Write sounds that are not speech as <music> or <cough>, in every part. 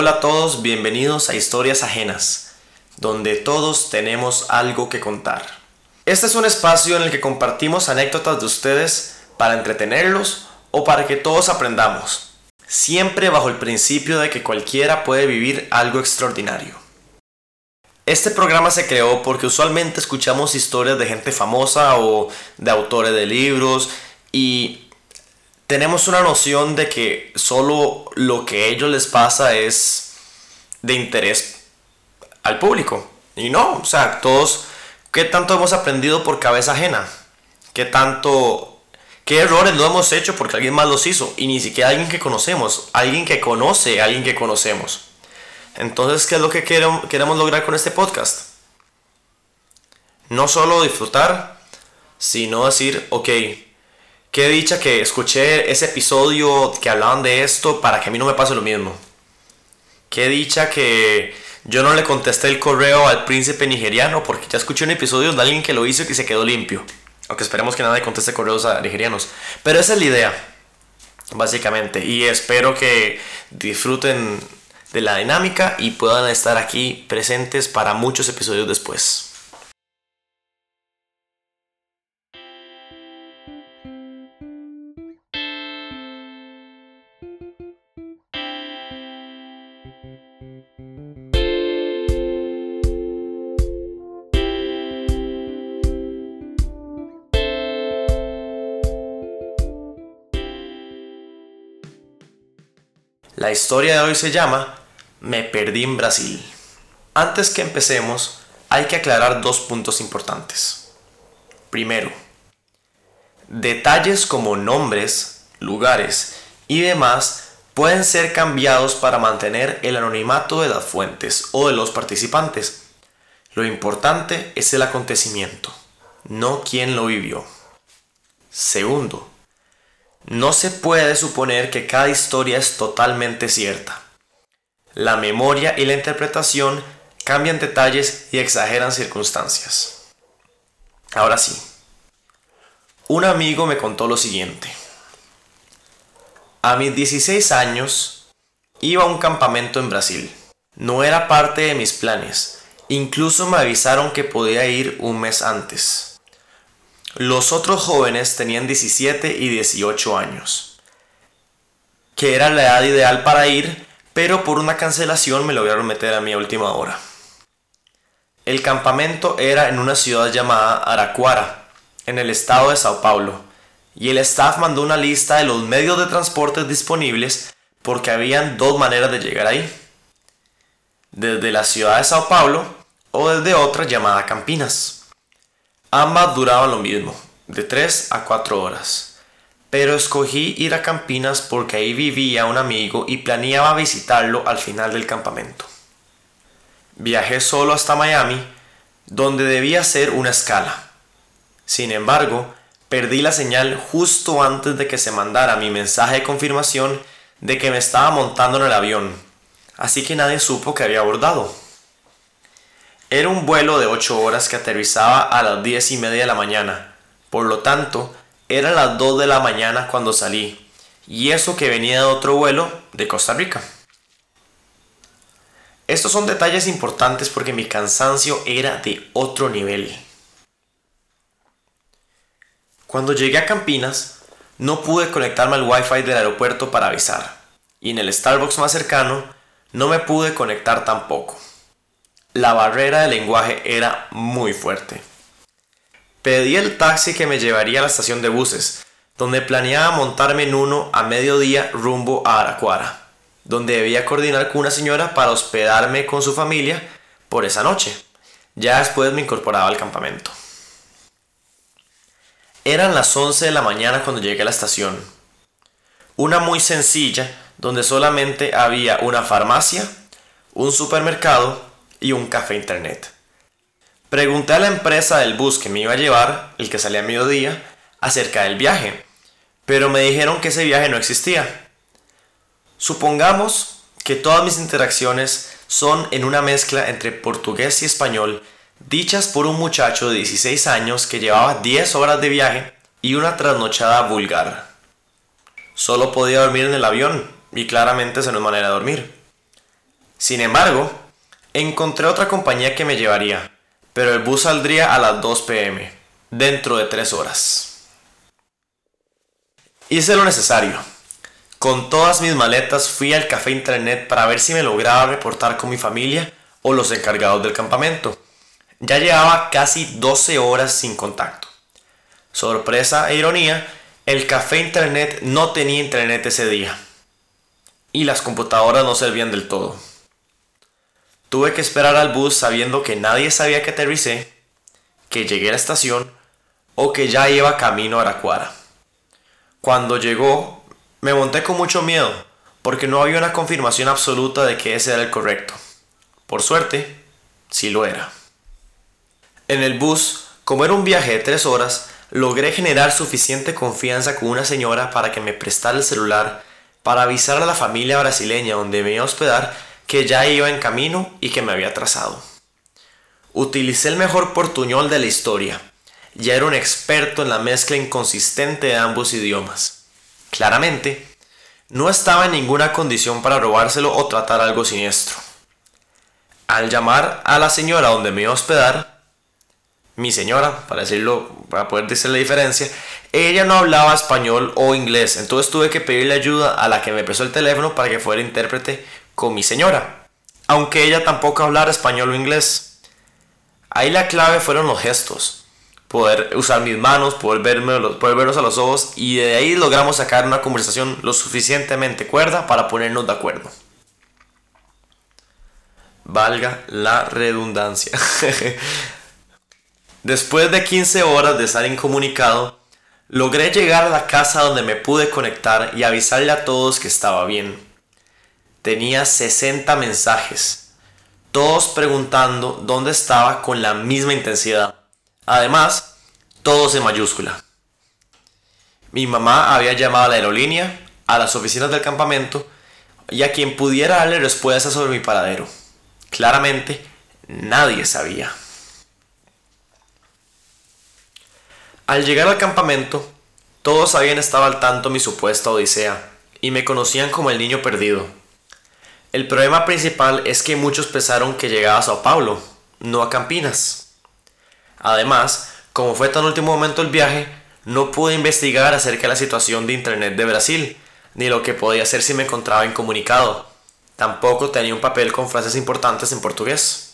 Hola a todos, bienvenidos a Historias Ajenas, donde todos tenemos algo que contar. Este es un espacio en el que compartimos anécdotas de ustedes para entretenerlos o para que todos aprendamos, siempre bajo el principio de que cualquiera puede vivir algo extraordinario. Este programa se creó porque usualmente escuchamos historias de gente famosa o de autores de libros y tenemos una noción de que solo lo que a ellos les pasa es de interés al público. Y no, o sea, todos, ¿qué tanto hemos aprendido por cabeza ajena? ¿Qué tanto, qué errores no hemos hecho porque alguien más los hizo? Y ni siquiera alguien que conocemos, alguien que conoce alguien que conocemos. Entonces, ¿qué es lo que queremos lograr con este podcast? No solo disfrutar, sino decir, ok, Qué dicha que escuché ese episodio que hablaban de esto para que a mí no me pase lo mismo. Qué dicha que yo no le contesté el correo al príncipe nigeriano porque ya escuché un episodio de alguien que lo hizo y que se quedó limpio. Aunque esperemos que nadie conteste correos a nigerianos. Pero esa es la idea, básicamente. Y espero que disfruten de la dinámica y puedan estar aquí presentes para muchos episodios después. La historia de hoy se llama Me perdí en Brasil. Antes que empecemos, hay que aclarar dos puntos importantes. Primero, detalles como nombres, lugares y demás pueden ser cambiados para mantener el anonimato de las fuentes o de los participantes. Lo importante es el acontecimiento, no quién lo vivió. Segundo, no se puede suponer que cada historia es totalmente cierta. La memoria y la interpretación cambian detalles y exageran circunstancias. Ahora sí, un amigo me contó lo siguiente. A mis 16 años iba a un campamento en Brasil. No era parte de mis planes. Incluso me avisaron que podía ir un mes antes. Los otros jóvenes tenían 17 y 18 años, que era la edad ideal para ir, pero por una cancelación me lograron meter a mi última hora. El campamento era en una ciudad llamada Araquara, en el estado de Sao Paulo, y el staff mandó una lista de los medios de transporte disponibles porque habían dos maneras de llegar ahí. Desde la ciudad de Sao Paulo o desde otra llamada Campinas. Ambas duraban lo mismo, de 3 a 4 horas. Pero escogí ir a Campinas porque ahí vivía un amigo y planeaba visitarlo al final del campamento. Viajé solo hasta Miami, donde debía hacer una escala. Sin embargo, perdí la señal justo antes de que se mandara mi mensaje de confirmación de que me estaba montando en el avión, así que nadie supo que había abordado. Era un vuelo de 8 horas que aterrizaba a las 10 y media de la mañana. Por lo tanto, eran las 2 de la mañana cuando salí. Y eso que venía de otro vuelo de Costa Rica. Estos son detalles importantes porque mi cansancio era de otro nivel. Cuando llegué a Campinas, no pude conectarme al wifi del aeropuerto para avisar. Y en el Starbucks más cercano, no me pude conectar tampoco la barrera del lenguaje era muy fuerte. Pedí el taxi que me llevaría a la estación de buses, donde planeaba montarme en uno a mediodía rumbo a Aracuara, donde debía coordinar con una señora para hospedarme con su familia por esa noche. Ya después me incorporaba al campamento. Eran las 11 de la mañana cuando llegué a la estación. Una muy sencilla, donde solamente había una farmacia, un supermercado y un café internet. Pregunté a la empresa del bus que me iba a llevar, el que salía a mediodía, acerca del viaje, pero me dijeron que ese viaje no existía. Supongamos que todas mis interacciones son en una mezcla entre portugués y español, dichas por un muchacho de 16 años que llevaba 10 horas de viaje y una trasnochada vulgar. Solo podía dormir en el avión, y claramente esa no es manera de dormir. Sin embargo, encontré otra compañía que me llevaría, pero el bus saldría a las 2 pm, dentro de 3 horas. Hice lo necesario. Con todas mis maletas fui al café internet para ver si me lograba reportar con mi familia o los encargados del campamento. Ya llevaba casi 12 horas sin contacto. Sorpresa e ironía, el café internet no tenía internet ese día. Y las computadoras no servían del todo. Tuve que esperar al bus sabiendo que nadie sabía que aterricé, que llegué a la estación o que ya iba camino a Aracuara. Cuando llegó, me monté con mucho miedo, porque no había una confirmación absoluta de que ese era el correcto. Por suerte, sí lo era. En el bus, como era un viaje de tres horas, logré generar suficiente confianza con una señora para que me prestara el celular para avisar a la familia brasileña donde me iba a hospedar que ya iba en camino y que me había atrasado. Utilicé el mejor portuñol de la historia. Ya era un experto en la mezcla inconsistente de ambos idiomas. Claramente, no estaba en ninguna condición para robárselo o tratar algo siniestro. Al llamar a la señora donde me iba a hospedar, mi señora, para decirlo, para poder decir la diferencia, ella no hablaba español o inglés, entonces tuve que pedirle ayuda a la que me prestó el teléfono para que fuera intérprete con mi señora, aunque ella tampoco hablara español o inglés. Ahí la clave fueron los gestos, poder usar mis manos, poder, verlos a los ojos y de ahí logramos sacar una conversación lo suficientemente cuerda para ponernos de acuerdo. Valga la redundancia. <laughs> Después de 15 horas de estar incomunicado, logré llegar a la casa donde me pude conectar y avisarle a todos que estaba bien. Tenía 60 mensajes, todos preguntando dónde estaba con la misma intensidad. Además, todos en mayúscula. Mi mamá había llamado a la aerolínea, a las oficinas del campamento y a quien pudiera darle respuestas sobre mi paradero. Claramente, nadie sabía. Al llegar al campamento, todos habían estado al tanto de mi supuesta odisea y me conocían como el niño perdido. El problema principal es que muchos pensaron que llegaba a Sao Paulo, no a Campinas. Además, como fue tan último momento el viaje, no pude investigar acerca de la situación de Internet de Brasil, ni lo que podía hacer si me encontraba incomunicado. Tampoco tenía un papel con frases importantes en portugués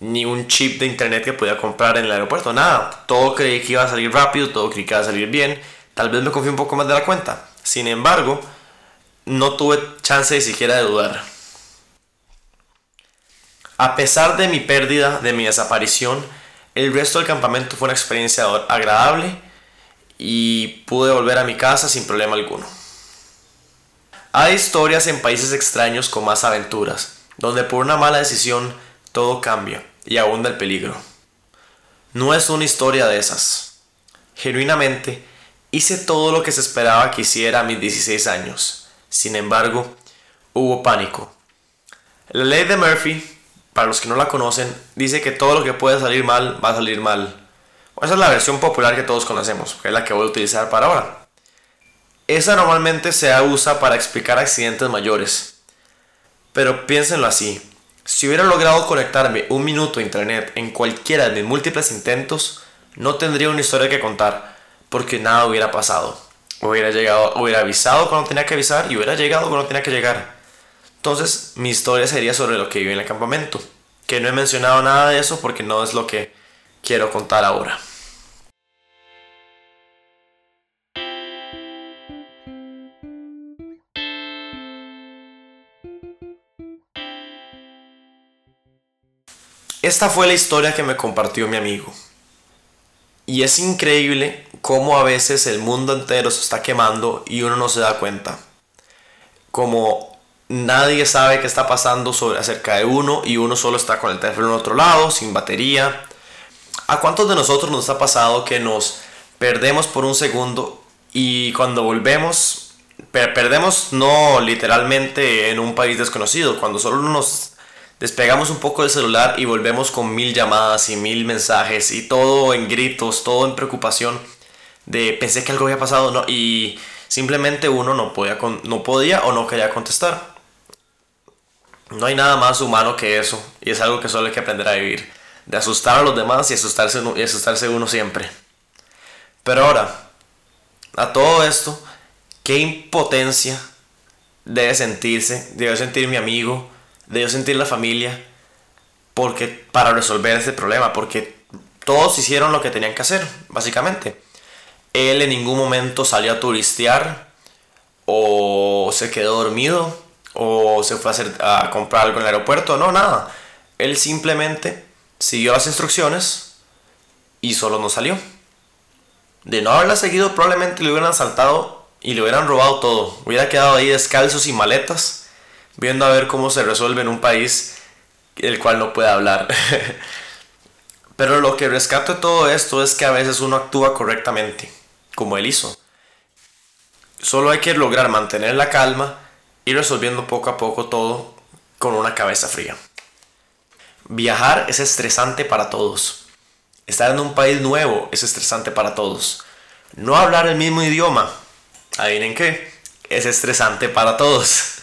ni un chip de internet que podía comprar en el aeropuerto, nada. Todo creí que iba a salir rápido, todo creí que iba a salir bien. Tal vez me confié un poco más de la cuenta. Sin embargo, no tuve chance ni siquiera de dudar. A pesar de mi pérdida, de mi desaparición, el resto del campamento fue una experiencia agradable y pude volver a mi casa sin problema alguno. Hay historias en países extraños con más aventuras, donde por una mala decisión todo cambia y abunda el peligro. No es una historia de esas. Genuinamente, hice todo lo que se esperaba que hiciera a mis 16 años. Sin embargo, hubo pánico. La ley de Murphy, para los que no la conocen, dice que todo lo que puede salir mal va a salir mal. Esa es la versión popular que todos conocemos, que es la que voy a utilizar para ahora. Esa normalmente se usa para explicar accidentes mayores. Pero piénsenlo así. Si hubiera logrado conectarme un minuto a internet en cualquiera de mis múltiples intentos, no tendría una historia que contar, porque nada hubiera pasado. Hubiera llegado, hubiera avisado cuando tenía que avisar y hubiera llegado cuando tenía que llegar. Entonces, mi historia sería sobre lo que viví en el campamento, que no he mencionado nada de eso porque no es lo que quiero contar ahora. Esta fue la historia que me compartió mi amigo. Y es increíble cómo a veces el mundo entero se está quemando y uno no se da cuenta. Como nadie sabe qué está pasando sobre, acerca de uno y uno solo está con el teléfono en otro lado, sin batería. ¿A cuántos de nosotros nos ha pasado que nos perdemos por un segundo y cuando volvemos, perdemos no literalmente en un país desconocido, cuando solo nos despegamos un poco del celular y volvemos con mil llamadas y mil mensajes y todo en gritos, todo en preocupación de pensé que algo había pasado ¿no? y simplemente uno no podía, no podía o no quería contestar. No hay nada más humano que eso, y es algo que solo hay que aprender a vivir, de asustar a los demás y asustarse, y asustarse uno siempre. Pero ahora, a todo esto, qué impotencia debe sentirse, debe sentir mi amigo, debe sentir la familia, porque para resolver este problema, porque todos hicieron lo que tenían que hacer, básicamente. Él en ningún momento salió a turistear o se quedó dormido o se fue a, hacer, a comprar algo en el aeropuerto, no, nada. Él simplemente siguió las instrucciones y solo no salió. De no haberla seguido probablemente le hubieran asaltado y le hubieran robado todo. Hubiera quedado ahí descalzos y maletas viendo a ver cómo se resuelve en un país el cual no puede hablar. <laughs> Pero lo que rescato de todo esto es que a veces uno actúa correctamente, como él hizo. Solo hay que lograr mantener la calma y resolviendo poco a poco todo con una cabeza fría. Viajar es estresante para todos. Estar en un país nuevo es estresante para todos. No hablar el mismo idioma, adivinen qué, es estresante para todos.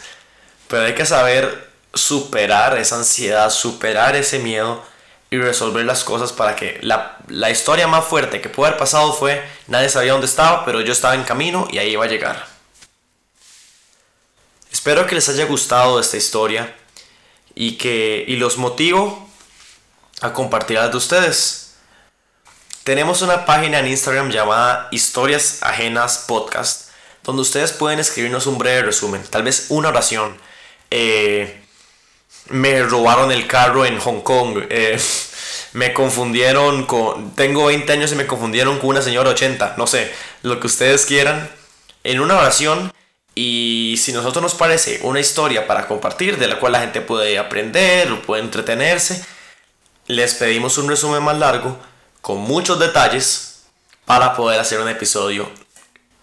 Pero hay que saber superar esa ansiedad, superar ese miedo y resolver las cosas para que la, historia más fuerte que pudo haber pasado fue nadie sabía dónde estaba, pero yo estaba en camino y ahí iba a llegar. Espero que les haya gustado esta historia y que y los motivo a compartir de ustedes. Tenemos una página en Instagram llamada Historias Ajenas Podcast, donde ustedes pueden escribirnos un breve resumen, tal vez una oración. Eh, me robaron el carro en Hong Kong. Eh, <laughs> me confundieron con... Tengo 20 años y me confundieron con una señora 80. No sé, lo que ustedes quieran. En una oración. Y si nosotros nos parece una historia para compartir, de la cual la gente puede aprender o puede entretenerse, les pedimos un resumen más largo, con muchos detalles, para poder hacer un episodio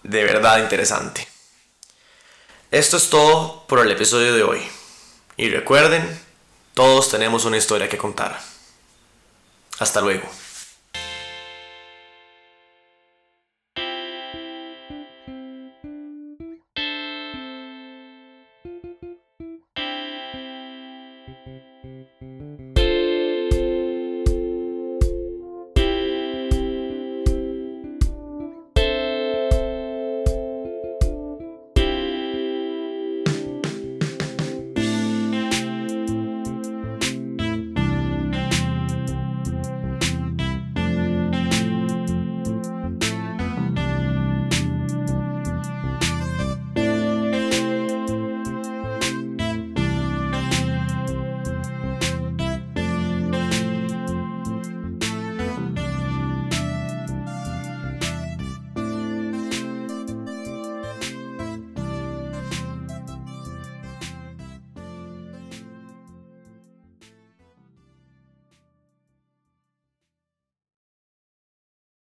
de verdad interesante. Esto es todo por el episodio de hoy. Y recuerden, todos tenemos una historia que contar. Hasta luego.